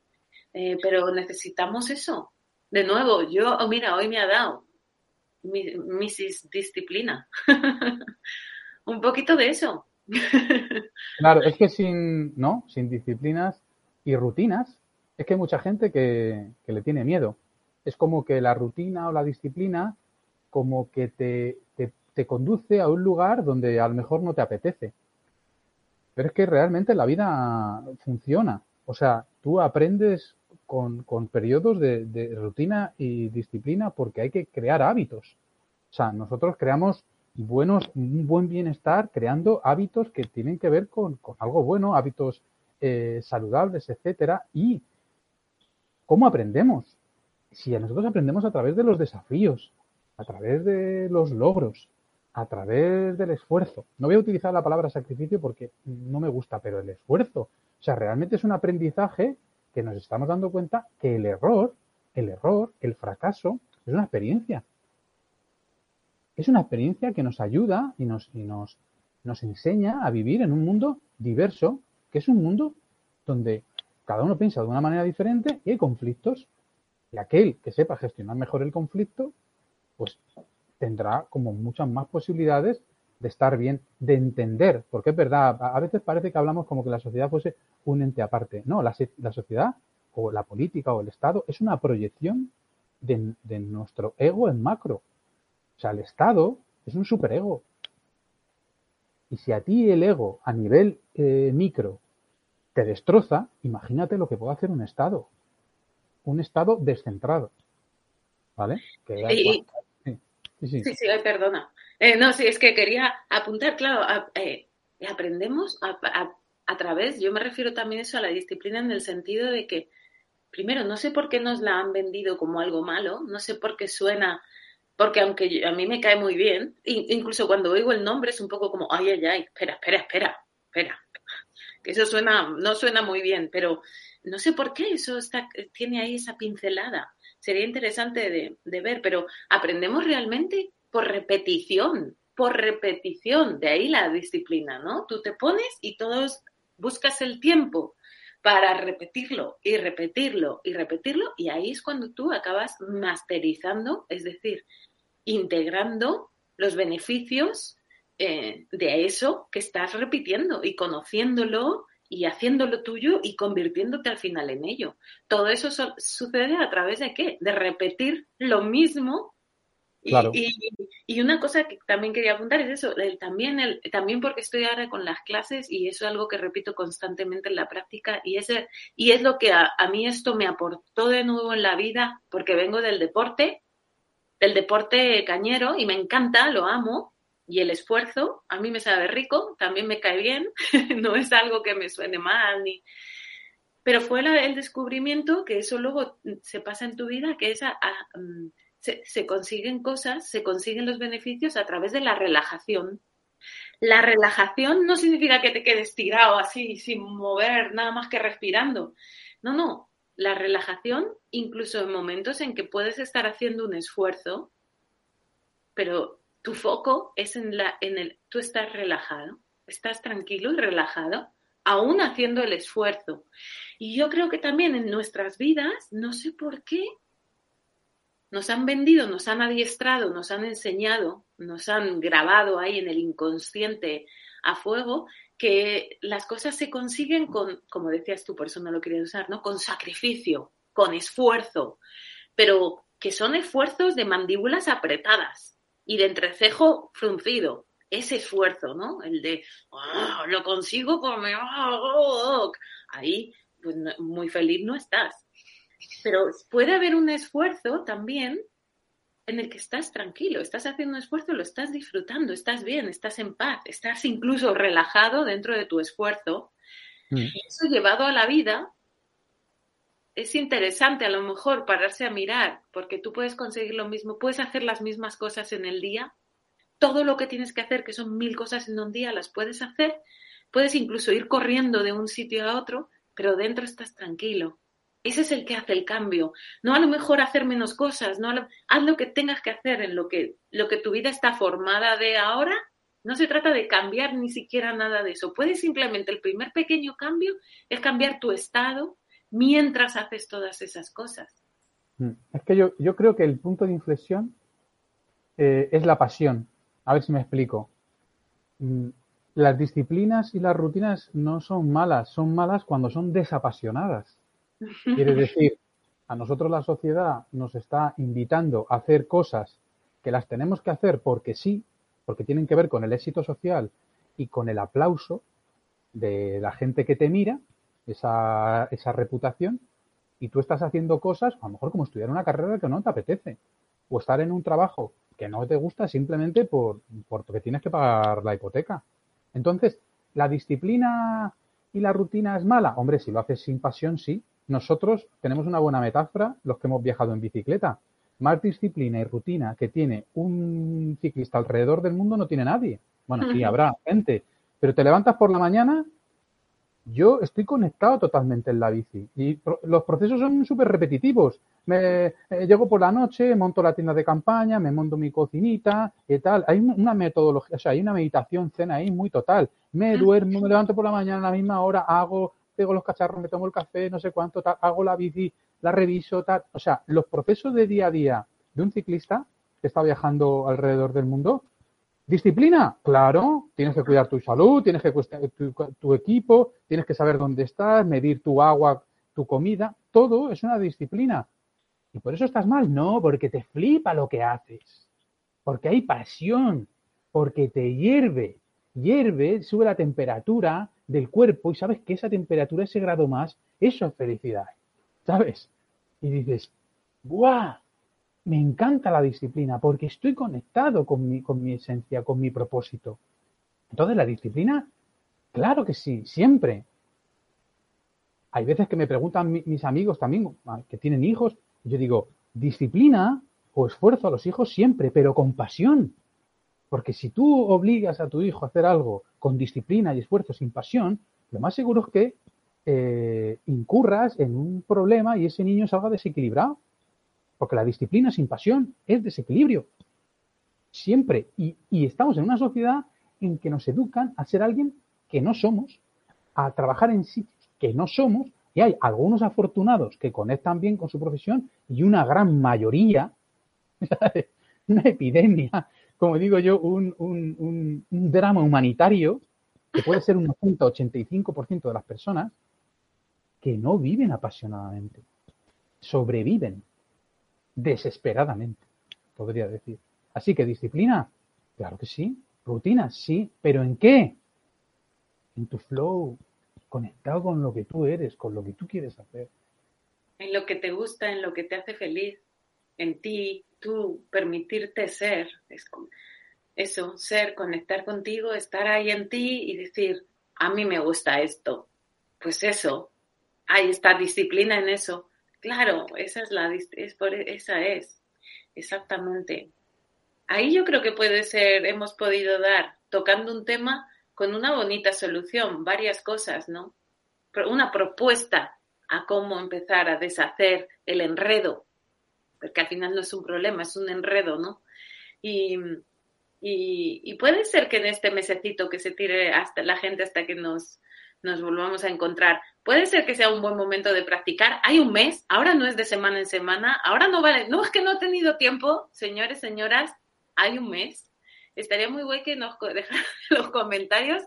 Eh, pero necesitamos eso, de nuevo, yo, oh, mira, hoy me ha dado Mrs. Disciplina. Un poquito de eso. claro, es que sin, ¿no? Sin disciplinas y rutinas, es que hay mucha gente que, le tiene miedo. Es como que la rutina o la disciplina como que te, te conduce a un lugar donde a lo mejor no te apetece. Pero es que realmente la vida funciona. O sea, tú aprendes con, periodos de, rutina y disciplina porque hay que crear hábitos. O sea, nosotros creamos buenos, un buen bienestar creando hábitos que tienen que ver con, algo bueno, hábitos eh, saludables, etcétera. Y cómo aprendemos. Si nosotros aprendemos a través de los desafíos, a través de los logros, a través del esfuerzo. No voy a utilizar la palabra sacrificio porque no me gusta, pero el esfuerzo. O sea, realmente es un aprendizaje que nos estamos dando cuenta que el error, el error, el fracaso, es una experiencia. Es una experiencia que nos ayuda y nos, y nos, nos enseña a vivir en un mundo diverso, que es un mundo donde cada uno piensa de una manera diferente y hay conflictos. Y aquel que sepa gestionar mejor el conflicto, pues tendrá como muchas más posibilidades de estar bien, de entender, porque es verdad, a veces parece que hablamos como que la sociedad fuese un ente aparte. No, la, sociedad o la política o el Estado es una proyección de, nuestro ego en macro. O sea, el Estado es un superego. Y si a ti el ego a nivel eh, micro te destroza, imagínate lo que puede hacer un Estado. Un Estado descentrado. ¿Vale? sí, sí, sí, perdona. Eh, no, sí, es que quería apuntar, claro, eh, aprendemos a, través, yo me refiero también eso a la disciplina en el sentido de que, primero, no sé por qué nos la han vendido como algo malo, no sé por qué suena, porque aunque a mí me cae muy bien, incluso cuando oigo el nombre es un poco como, ay, ay, ay, espera, espera, espera, espera, que eso suena, no suena muy bien, pero no sé por qué eso está, tiene ahí esa pincelada. Sería interesante de ver, pero ¿aprendemos realmente? Por repetición, por repetición, de ahí la disciplina, ¿no? Tú te pones y todos buscas el tiempo para repetirlo y repetirlo y repetirlo y ahí es cuando tú acabas masterizando, es decir, integrando los beneficios eh, de eso que estás repitiendo y conociéndolo y haciéndolo tuyo y convirtiéndote al final en ello. Todo eso sucede a través de qué? De repetir lo mismo y, una cosa que también quería apuntar es eso, también, el, también porque estoy ahora con las clases y eso es algo que repito constantemente en la práctica y, ese, y es lo que a, mí esto me aportó de nuevo en la vida porque vengo del deporte, del deporte cañero y me encanta, lo amo. Y el esfuerzo, a mí me sabe rico, también me cae bien, no es algo que me suene mal, ni... pero fue el descubrimiento que eso luego se pasa en tu vida, que es mm, se, consiguen cosas, se consiguen los beneficios a través de la relajación. La relajación no significa que te quedes tirado así, sin mover, nada más que respirando. No, no. La relajación, incluso en momentos en que puedes estar haciendo un esfuerzo, pero tu foco es en, la, en el, tú estás relajado, estás tranquilo y relajado, aún haciendo el esfuerzo. Y yo creo que también en nuestras vidas, no sé por qué, nos han vendido, nos han adiestrado, nos han enseñado, nos han grabado ahí en el inconsciente a fuego, que las cosas se consiguen con, como decías tú, por eso no lo quería usar, ¿no? Con sacrificio, con esfuerzo, pero que son esfuerzos de mandíbulas apretadas y de entrecejo fruncido. Ese esfuerzo, ¿no? El de, ah, lo consigo con mi... Ahí, pues, muy feliz no estás. Pero puede haber un esfuerzo también en el que estás tranquilo, estás haciendo un esfuerzo, lo estás disfrutando, estás bien, estás en paz, estás incluso relajado dentro de tu esfuerzo. Mm. Y eso llevado a la vida es interesante a lo mejor pararse a mirar, porque tú puedes conseguir lo mismo, puedes hacer las mismas cosas en el día, todo lo que tienes que hacer, que son mil cosas en un día, las puedes hacer, puedes incluso ir corriendo de un sitio a otro, pero dentro estás tranquilo, ese es el que hace el cambio. No a lo mejor hacer menos cosas, no haz lo que tengas que hacer en lo que, lo que tu vida está formada de ahora. No se trata de cambiar ni siquiera nada de eso. Puedes simplemente, el primer pequeño cambio es cambiar tu estado mientras haces todas esas cosas. Mm. Es que yo, yo creo que el punto de inflexión eh, es la pasión. A ver si me explico. Mm, las disciplinas y las rutinas no son malas, son malas cuando son desapasionadas. Quiere decir, a nosotros la sociedad nos está invitando a hacer cosas que las tenemos que hacer porque sí, porque tienen que ver con el éxito social y con el aplauso de la gente que te mira, esa, esa reputación, y tú estás haciendo cosas, a lo mejor como estudiar una carrera que no te apetece, o estar en un trabajo que no te gusta simplemente por, porque tienes que pagar la hipoteca. Entonces, ¿la disciplina y la rutina es mala? Hombre, si lo haces sin pasión, sí, nosotros tenemos una buena metáfora, los que hemos viajado en bicicleta. Más disciplina y rutina que tiene un ciclista alrededor del mundo no tiene nadie. Bueno, sí, habrá gente, pero te levantas por la mañana, yo estoy conectado totalmente en la bici y los procesos son súper repetitivos. Me, eh, llego por la noche, monto la tienda de campaña, me monto mi cocinita y tal. Hay una metodología, o sea, hay una meditación, cena ahí muy total. Me duermo, me levanto por la mañana a la misma hora, hago pego los cacharros, me tomo el café, no sé cuánto, hago la bici, la reviso, tal. O sea, los procesos de día a día de un ciclista que está viajando alrededor del mundo, disciplina, claro, tienes que cuidar tu salud, tienes que cuidar tu, equipo, tienes que saber dónde estás, medir tu agua, tu comida, todo es una disciplina. Y por eso estás mal, no, porque te flipa lo que haces, porque hay pasión, porque te hierve, hierve, sube la temperatura, del cuerpo y sabes que esa temperatura, ese grado más, eso es felicidad, ¿sabes? Y dices, ¡guau! Me encanta la disciplina porque estoy conectado con mi, con mi esencia, con mi propósito. Entonces, la disciplina, claro que sí, siempre. Hay veces que me preguntan mis amigos también, ah, que tienen hijos, y yo digo, disciplina o esfuerzo a los hijos siempre, pero con pasión. Porque si tú obligas a tu hijo a hacer algo con disciplina y esfuerzo sin pasión, lo más seguro es que eh, incurras en un problema y ese niño salga desequilibrado. Porque la disciplina sin pasión es desequilibrio. Siempre. Y, y estamos en una sociedad en que nos educan a ser alguien que no somos, a trabajar en sitios que no somos, y hay algunos afortunados que conectan bien con su profesión y una gran mayoría, una epidemia como digo yo, un, drama humanitario que puede ser un 80-85% de las personas que no viven apasionadamente, sobreviven desesperadamente, podría decir. Así que disciplina, claro que sí, rutina, sí, pero ¿en qué? En tu flow, conectado con lo que tú eres, con lo que tú quieres hacer. En lo que te gusta, en lo que te hace feliz. En ti, tú permitirte ser, es eso, ser, conectar contigo, estar ahí en ti y decir, a mí me gusta esto. Pues eso, hay esta disciplina en eso. Claro, esa es la, es por, esa es, exactamente. Ahí yo creo que puede ser, hemos podido dar, tocando un tema con una bonita solución, varias cosas, ¿no? Una propuesta a cómo empezar a deshacer el enredo, final no es un problema, es un enredo, ¿no? Y, y, puede ser que en este mesecito que se tire hasta la gente hasta que nos, nos volvamos a encontrar, puede ser que sea un buen momento de practicar. Hay un mes, ahora no es de semana en semana, ahora no vale, no es que no he tenido tiempo, señores, señoras, hay un mes. Estaría muy guay que nos dejaran los comentarios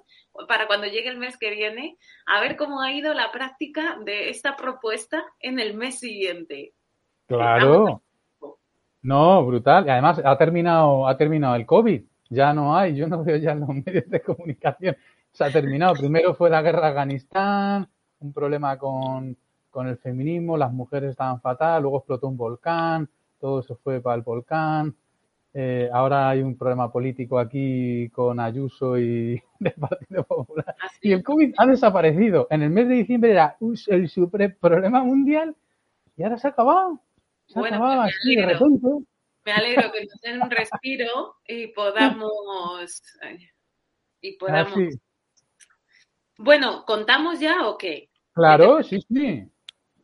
para cuando llegue el mes que viene, a ver cómo ha ido la práctica de esta propuesta en el mes siguiente. Claro. No, brutal. Y además ha terminado, ha terminado el COVID. Ya no hay, yo no veo ya los medios de comunicación. Se ha terminado. Primero fue la guerra de Afganistán, un problema con, con el feminismo, las mujeres estaban fatal, luego explotó un volcán, todo se fue para el volcán. Eh, ahora hay un problema político aquí con Ayuso y del Partido Popular. Ah, y el COVID ha desaparecido. En el mes de diciembre era el super problema mundial y ahora se ha acabado. Se bueno, ha acabado me, alegro, me alegro que nos den un respiro y podamos. Y podamos. Bueno, ¿contamos ya o qué? Claro, sí, sí.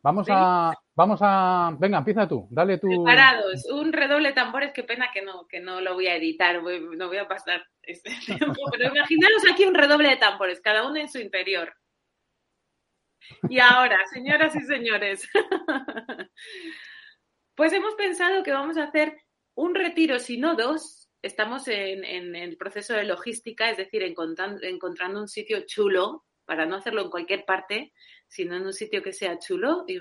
Vamos a, vamos a, venga, empieza tú, dale tú. Preparados, un redoble de tambores, qué pena que no, que no lo voy a editar, no voy a pasar este tiempo, pero imaginaros aquí un redoble de tambores, cada uno en su interior. Y ahora, señoras y señores, pues hemos pensado que vamos a hacer un retiro, si no dos. Estamos en, el proceso de logística, es decir, encontrando, encontrando un sitio chulo para no hacerlo en cualquier parte, sino en un sitio que sea chulo y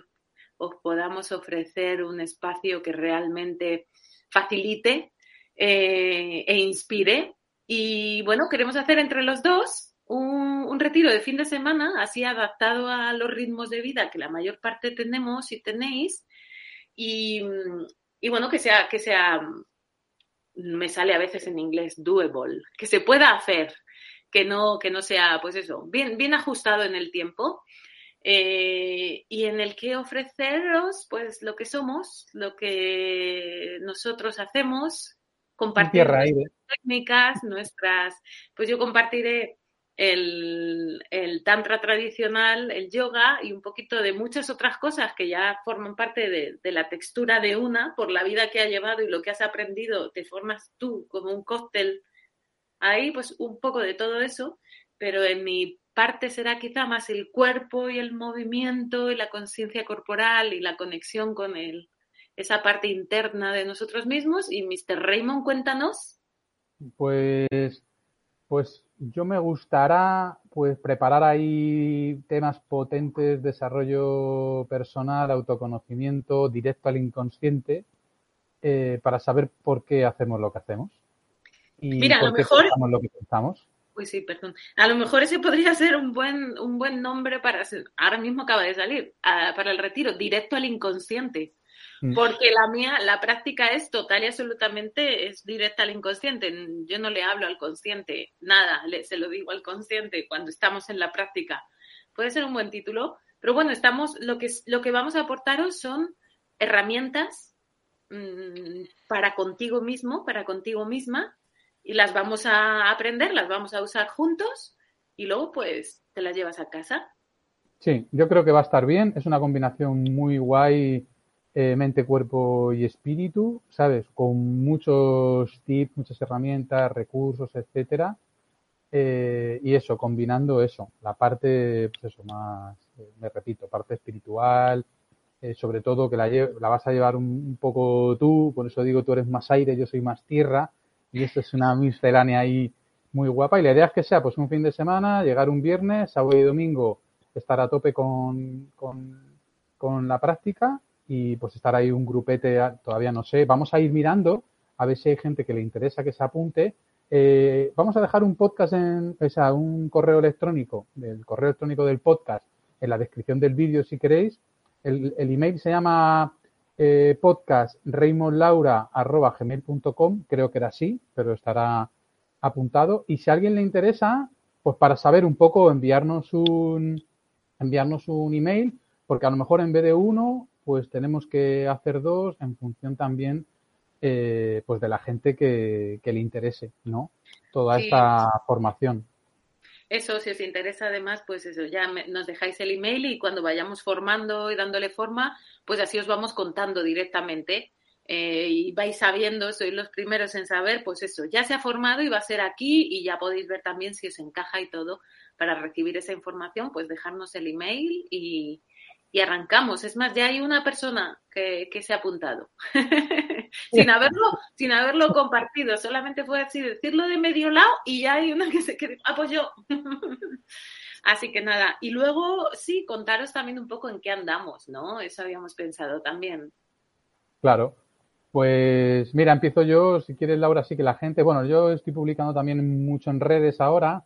os podamos ofrecer un espacio que realmente facilite eh, e inspire. Y bueno, queremos hacer entre los dos un, retiro de fin de semana, así adaptado a los ritmos de vida que la mayor parte tenemos y tenéis. Y, y bueno, que sea, que sea, me sale a veces en inglés, doable, que se pueda hacer, que no, que no sea, pues eso, bien, bien ajustado en el tiempo. Eh, y en el que ofreceros pues lo que somos, lo que nosotros hacemos, compartir nuestras técnicas, nuestras, pues yo compartiré el, el, tantra tradicional, el yoga y un poquito de muchas otras cosas que ya forman parte de, de, la textura de una por la vida que ha llevado y lo que has aprendido, te formas tú como un cóctel ahí, pues un poco de todo eso, pero en mi parte será quizá más el cuerpo y el movimiento y la conciencia corporal y la conexión con el, esa parte interna de nosotros mismos. Y Mr. Raymond, cuéntanos. Pues, pues yo me gustará pues preparar ahí temas potentes, desarrollo personal, autoconocimiento, directo al inconsciente, eh, para saber por qué hacemos lo que hacemos. Y Mira, a lo mejor... lo que pensamos. Uy, sí, perdón. A lo mejor ese podría ser un buen, un buen nombre para hacer, ahora mismo acaba de salir, para el retiro, directo al inconsciente. Mm. Porque la mía, la práctica es total y absolutamente es directa al inconsciente. Yo no le hablo al consciente, nada, le, se lo digo al consciente cuando estamos en la práctica. Puede ser un buen título, pero bueno, estamos, lo que, lo que vamos a aportaros son herramientas mmm, para contigo mismo, para contigo misma, y las vamos a aprender, las vamos a usar juntos y luego pues te las llevas a casa. Sí, yo creo que va a estar bien. Es una combinación muy guay, eh, mente, cuerpo y espíritu, ¿sabes? Con muchos tips, muchas herramientas, recursos, etcétera. Eh, y eso, combinando eso, la parte, pues eso, más, eh, me repito, parte espiritual, sobre todo que la, la vas a llevar un, poco tú, por eso digo, tú eres más aire, yo soy más tierra, y esto es una miscelánea ahí muy guapa. Y la idea es que sea pues un fin de semana, llegar un viernes, sábado y domingo estar a tope con, con, la práctica y pues estar ahí un grupete, todavía no sé. Vamos a ir mirando a ver si hay gente que le interesa que se apunte. Eh, vamos a dejar un podcast en, o sea, un correo electrónico, del correo electrónico del podcast en la descripción del vídeo si queréis. El, el email se llama eh, podcast gmail.com creo que era así, pero estará apuntado. Y si a alguien le interesa, pues para saber un poco, enviarnos un, enviarnos un email, porque a lo mejor en vez de uno, pues tenemos que hacer dos en función también eh, pues de la gente que, le interese, ¿no? Toda esta formación. Eso, si os interesa además, pues eso, ya nos dejáis el email y cuando vayamos formando y dándole forma, pues así os vamos contando directamente. Eh, y vais sabiendo, sois los primeros en saber, pues eso, ya se ha formado y va a ser aquí y ya podéis ver también si os encaja y todo para recibir esa información, pues dejarnos el email y, y arrancamos. Es más, ya hay una persona que, se ha apuntado. sin, haberlo, sin haberlo compartido. Solamente fue así decirlo de medio lado y ya hay una que se que apoyó. así que nada. Y luego, sí, contaros también un poco en qué andamos, ¿no? Eso habíamos pensado también. Claro. Pues mira, empiezo yo. Si quieres, Laura, sí que la gente. Bueno, yo estoy publicando también mucho en redes ahora.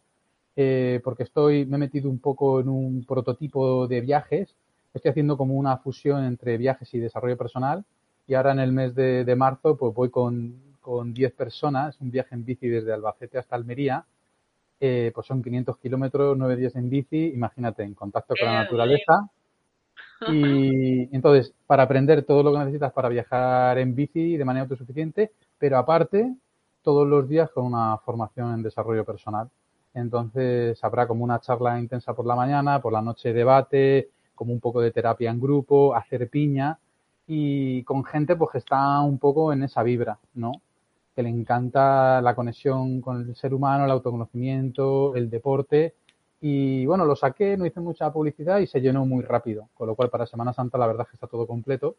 Eh, porque estoy, me he metido un poco en un prototipo de viajes estoy haciendo como una fusión entre viajes y desarrollo personal y ahora en el mes de, marzo pues voy con, con 10 personas, un viaje en bici desde Albacete hasta Almería, eh, pues son 500 kilómetros, 9 días en bici, imagínate, en contacto con la naturaleza. Y entonces, para aprender todo lo que necesitas para viajar en bici de manera autosuficiente, pero aparte, todos los días con una formación en desarrollo personal. Entonces, habrá como una charla intensa por la mañana, por la noche debate, como un poco de terapia en grupo, hacer piña y con gente pues que está un poco en esa vibra, ¿no? Que le encanta la conexión con el ser humano, el autoconocimiento, el deporte y bueno, lo saqué, no hice mucha publicidad y se llenó muy rápido, con lo cual para Semana Santa la verdad es que está todo completo,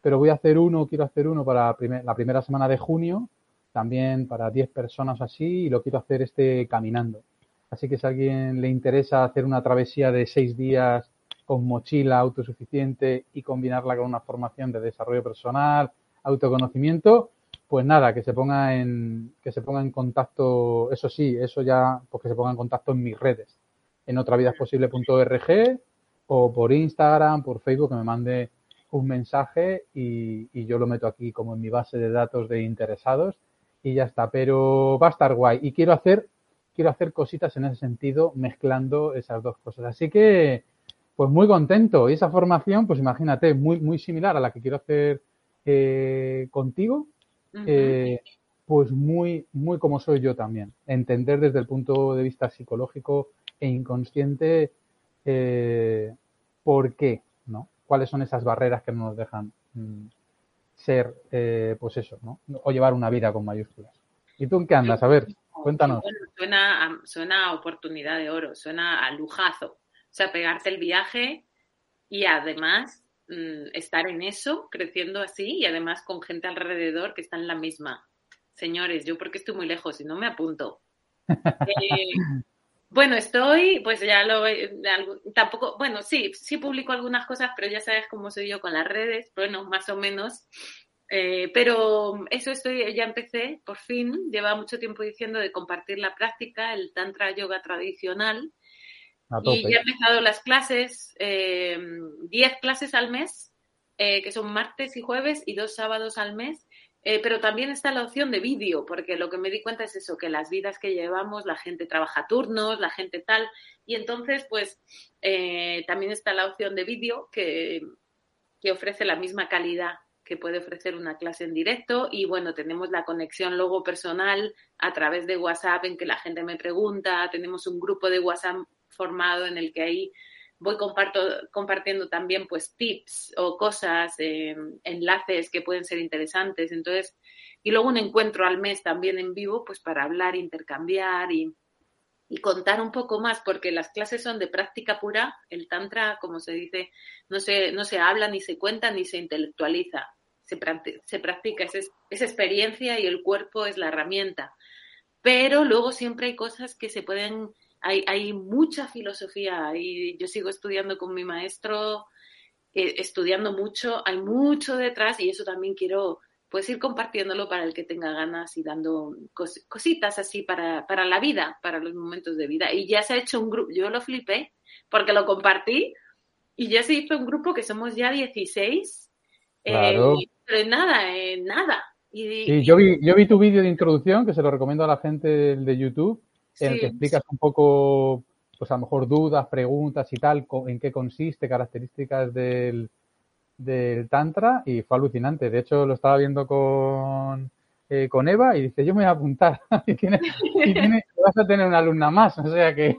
pero voy a hacer uno, quiero hacer uno para la primera semana de junio, también para 10 personas así y lo quiero hacer este caminando. Así que si a alguien le interesa hacer una travesía de seis días con mochila autosuficiente y combinarla con una formación de desarrollo personal, autoconocimiento, pues nada, que se ponga en, que se ponga en contacto, eso sí, eso ya, pues que se ponga en contacto en mis redes, en otravidasposible.org o por Instagram, por Facebook, que me mande un mensaje y, y, yo lo meto aquí como en mi base de datos de interesados y ya está. Pero va a estar guay. Y quiero hacer, quiero hacer cositas en ese sentido, mezclando esas dos cosas. Así que pues muy contento. Y esa formación, pues imagínate, muy, muy similar a la que quiero hacer eh, contigo, eh, pues muy, muy como soy yo también. Entender desde el punto de vista psicológico e inconsciente eh, por qué, ¿no? ¿Cuáles son esas barreras que no nos dejan mm, ser, pues eso, ¿no? O llevar una vida con mayúsculas. ¿Y tú en qué andas? A ver, cuéntanos. suena, suena a oportunidad de oro, suena a lujazo. O sea, pegarte el viaje y además mm, estar en eso, creciendo así y además con gente alrededor que está en la misma. Señores, yo porque estoy muy lejos y no me apunto. Eh, bueno, estoy, pues ya lo tampoco, bueno, sí, sí publico algunas cosas, pero ya sabes cómo soy yo con las redes, bueno, más o menos. Eh, pero eso estoy, ya empecé, por fin, lleva mucho tiempo diciendo de compartir la práctica, el tantra yoga tradicional, y ya he empezado las clases, 10 eh, clases al mes, eh, que son martes y jueves y dos sábados al mes. Eh, pero también está la opción de vídeo, porque lo que me di cuenta es eso, que las vidas que llevamos, la gente trabaja turnos, la gente tal, y entonces pues también está la opción de vídeo que, que ofrece la misma calidad que puede ofrecer una clase en directo. Y bueno, tenemos la conexión luego personal a través de WhatsApp en que la gente me pregunta, tenemos un grupo de WhatsApp formado en el que ahí voy comparto, compartiendo también pues tips o cosas, eh, enlaces que pueden ser interesantes. Entonces, y luego un encuentro al mes también en vivo, pues para hablar, intercambiar y, y contar un poco más, porque las clases son de práctica pura. El tantra, como se dice, no se, no se habla, ni se cuenta, ni se intelectualiza. Se, se practica, es, es experiencia y el cuerpo es la herramienta. Pero luego siempre hay cosas que se pueden hay, hay mucha filosofía y yo sigo estudiando con mi maestro, eh, estudiando mucho, hay mucho detrás y eso también quiero pues ir compartiéndolo para el que tenga ganas y dando cositas así para, para la vida, para los momentos de vida. Y ya se ha hecho un grupo, yo lo flipé porque lo compartí y ya se hizo un grupo que somos ya 16 Claro. Eh, pero nada, eh, nada. Y, Sí, yo vi, yo vi tu vídeo de introducción, que se lo recomiendo a la gente de YouTube, en el que explicas un poco, pues a lo mejor dudas, preguntas y tal, en qué consiste, características del, del Tantra, y fue alucinante. De hecho, lo estaba viendo con, eh, con Eva y dice, yo me voy a apuntar. y tienes, y tienes- vas a tener una alumna más, o sea que...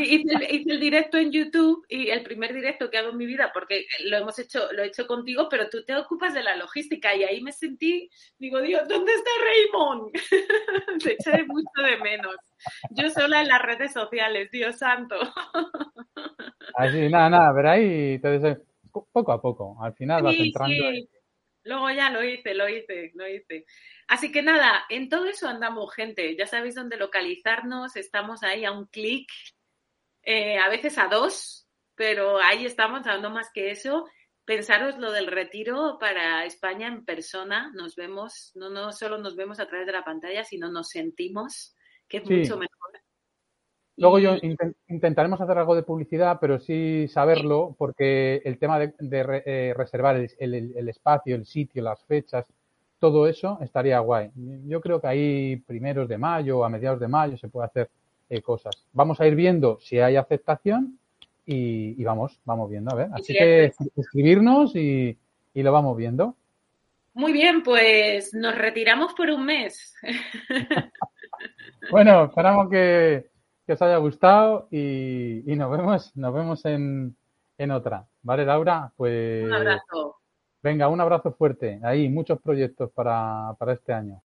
Hice, el, hice el directo en YouTube y el primer directo que hago en mi vida, porque lo hemos hecho, lo he hecho contigo, pero tú te ocupas de la logística y ahí me sentí, digo, Dios, ¿dónde está Raymond? Te eché mucho de menos. Yo sola en las redes sociales, Dios santo. Así, nada, nada, pero ahí te des- poco a poco, al final vas Sí, entrando. sí. Luego ya lo hice, lo hice, lo hice. Así que nada, en todo eso andamos, gente. Ya sabéis dónde localizarnos. Estamos ahí a un clic, eh, a veces a dos, pero ahí estamos, a no más que eso. Pensaros lo del retiro para España en persona. Nos vemos, no, no solo nos vemos a través de la pantalla, sino nos sentimos, que es Sí. mucho mejor. Luego yo inten- intentaremos hacer algo de publicidad, pero sí saberlo, porque el tema de, de re- eh, reservar el, el- el espacio, el sitio, las fechas, todo eso estaría guay. Yo creo que ahí primeros de mayo, a mediados de mayo, se puede hacer eh, cosas. Vamos a ir viendo si hay aceptación y, y vamos, vamos viendo, a ver. Así Sí, que eso escribirnos y, y lo vamos viendo. Muy bien, pues nos retiramos por un mes. Bueno, esperamos que, que os haya gustado y, y nos vemos, nos vemos en, en otra. ¿Vale, Laura? Pues Un abrazo. venga, un abrazo fuerte. Ahí, muchos proyectos para, para este año.